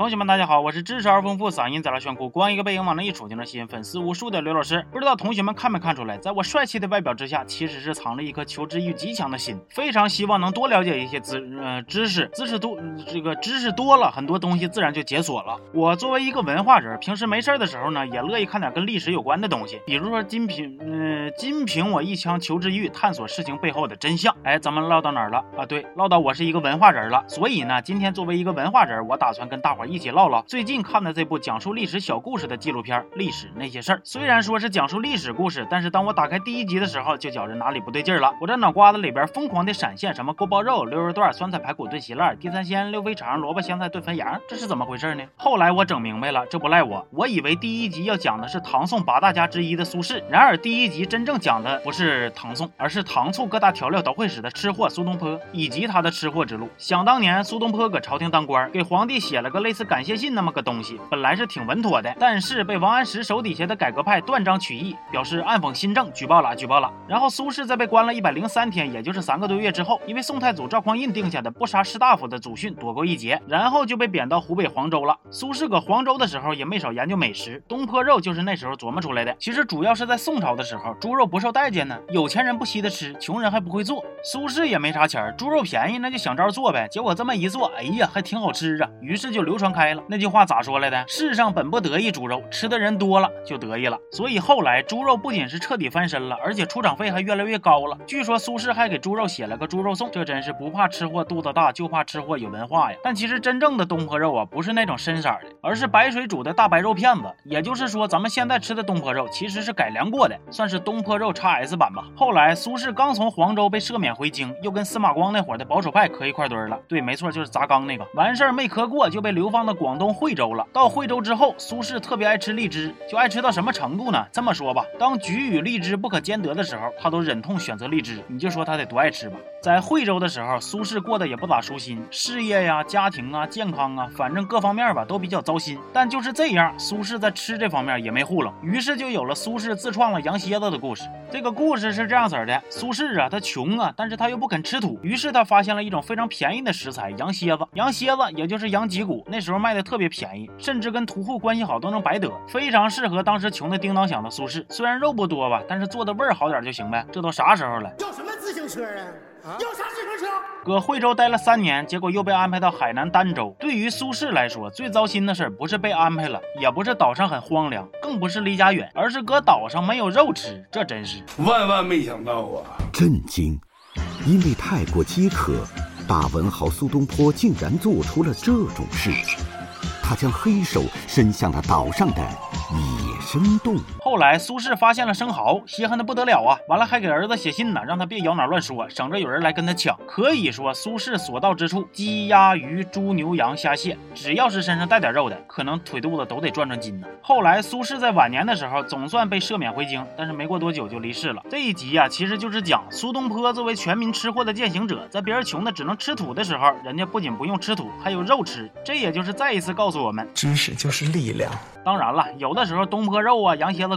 同学们，大家好，我是知识而丰富、嗓音贼拉炫酷、光一个背影往那一杵就能吸引粉丝无数的刘老师。不知道同学们看没看出来，在我帅气的外表之下，其实是藏着一颗求知欲极强的心。非常希望能多了解一些知呃知识，知识多这个知识多了，很多东西自然就解锁了。我作为一个文化人，平时没事的时候呢，也乐意看点跟历史有关的东西，比如说金瓶嗯金凭我一腔求知欲，探索事情背后的真相。哎，咱们唠到哪儿了啊？对，唠到我是一个文化人了。所以呢，今天作为一个文化人，我打算跟大伙儿。一起唠唠最近看的这部讲述历史小故事的纪录片《历史那些事儿》。虽然说是讲述历史故事，但是当我打开第一集的时候，就觉着哪里不对劲了。我这脑瓜子里边疯狂的闪现什么锅包肉、溜肉段、酸菜排骨炖稀烂、地三鲜、溜肥肠、萝卜香菜炖肥羊，这是怎么回事呢？后来我整明白了，这不赖我。我以为第一集要讲的是唐宋八大家之一的苏轼，然而第一集真正讲的不是唐宋，而是糖醋各大调料都会使的吃货苏东坡以及他的吃货之路。想当年，苏东坡搁朝廷当官，给皇帝写了个类似。感谢信那么个东西，本来是挺稳妥的，但是被王安石手底下的改革派断章取义，表示暗讽新政，举报了，举报了。然后苏轼在被关了一百零三天，也就是三个多月之后，因为宋太祖赵匡胤定下的不杀士大夫的祖训躲过一劫，然后就被贬到湖北黄州了。苏轼搁黄州的时候也没少研究美食，东坡肉就是那时候琢磨出来的。其实主要是在宋朝的时候，猪肉不受待见呢，有钱人不稀得吃，穷人还不会做。苏轼也没啥钱，猪肉便宜，那就想招做呗。结果这么一做，哎呀，还挺好吃啊，于是就流传。开了那句话咋说来的？世上本不得意猪肉，吃的人多了就得意了。所以后来猪肉不仅是彻底翻身了，而且出场费还越来越高了。据说苏轼还给猪肉写了个猪肉颂，这真是不怕吃货肚子大，就怕吃货有文化呀。但其实真正的东坡肉啊，不是那种深色的，而是白水煮的大白肉片子。也就是说，咱们现在吃的东坡肉其实是改良过的，算是东坡肉 x S 版吧。后来苏轼刚从黄州被赦免回京，又跟司马光那伙的保守派磕一块堆了。对，没错，就是砸缸那个。完事儿没磕过，就被流放。到广东惠州了。到惠州之后，苏轼特别爱吃荔枝，就爱吃到什么程度呢？这么说吧，当橘与荔枝不可兼得的时候，他都忍痛选择荔枝。你就说他得多爱吃吧。在惠州的时候，苏轼过得也不咋舒心，事业呀、家庭啊、健康啊，反正各方面吧都比较糟心。但就是这样，苏轼在吃这方面也没糊弄，于是就有了苏轼自创了羊蝎子的故事。这个故事是这样子的：苏轼啊，他穷啊，但是他又不肯吃土，于是他发现了一种非常便宜的食材——羊蝎子。羊蝎子也就是羊脊骨，那时候卖的特别便宜，甚至跟屠户关系好都能白得，非常适合当时穷的叮当响的苏轼。虽然肉不多吧，但是做的味儿好点就行呗。这都啥时候了？叫什么自行车啊？有啥自行车？搁惠州待了三年，结果又被安排到海南儋州。对于苏轼来说，最糟心的事不是被安排了，也不是岛上很荒凉，更不是离家远，而是搁岛上没有肉吃。这真是万万没想到啊！震惊！因为太过饥渴，大文豪苏东坡竟然做出了这种事情。他将黑手伸向了岛上的野生动物。后来苏轼发现了生蚝，稀罕的不得了啊！完了还给儿子写信呢，让他别咬哪乱说，省着有人来跟他抢。可以说苏轼所到之处，鸡鸭鱼猪牛羊虾蟹，只要是身上带点肉的，可能腿肚子都得转转筋呢。后来苏轼在晚年的时候，总算被赦免回京，但是没过多久就离世了。这一集呀，其实就是讲苏东坡作为全民吃货的践行者，在别人穷的只能吃土的时候，人家不仅不用吃土，还有肉吃。这也就是再一次告诉。我们知识就是力量。当然了，有的时候东坡肉啊、羊蝎子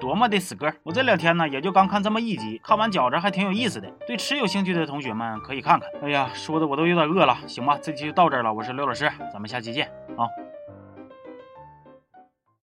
多么的死歌！我这两天呢，也就刚看这么一集，看完觉着还挺有意思的。对吃有兴趣的同学们可以看看。哎呀，说的我都有点饿了。行吧，这期就到这儿了。我是刘老师，咱们下期见啊。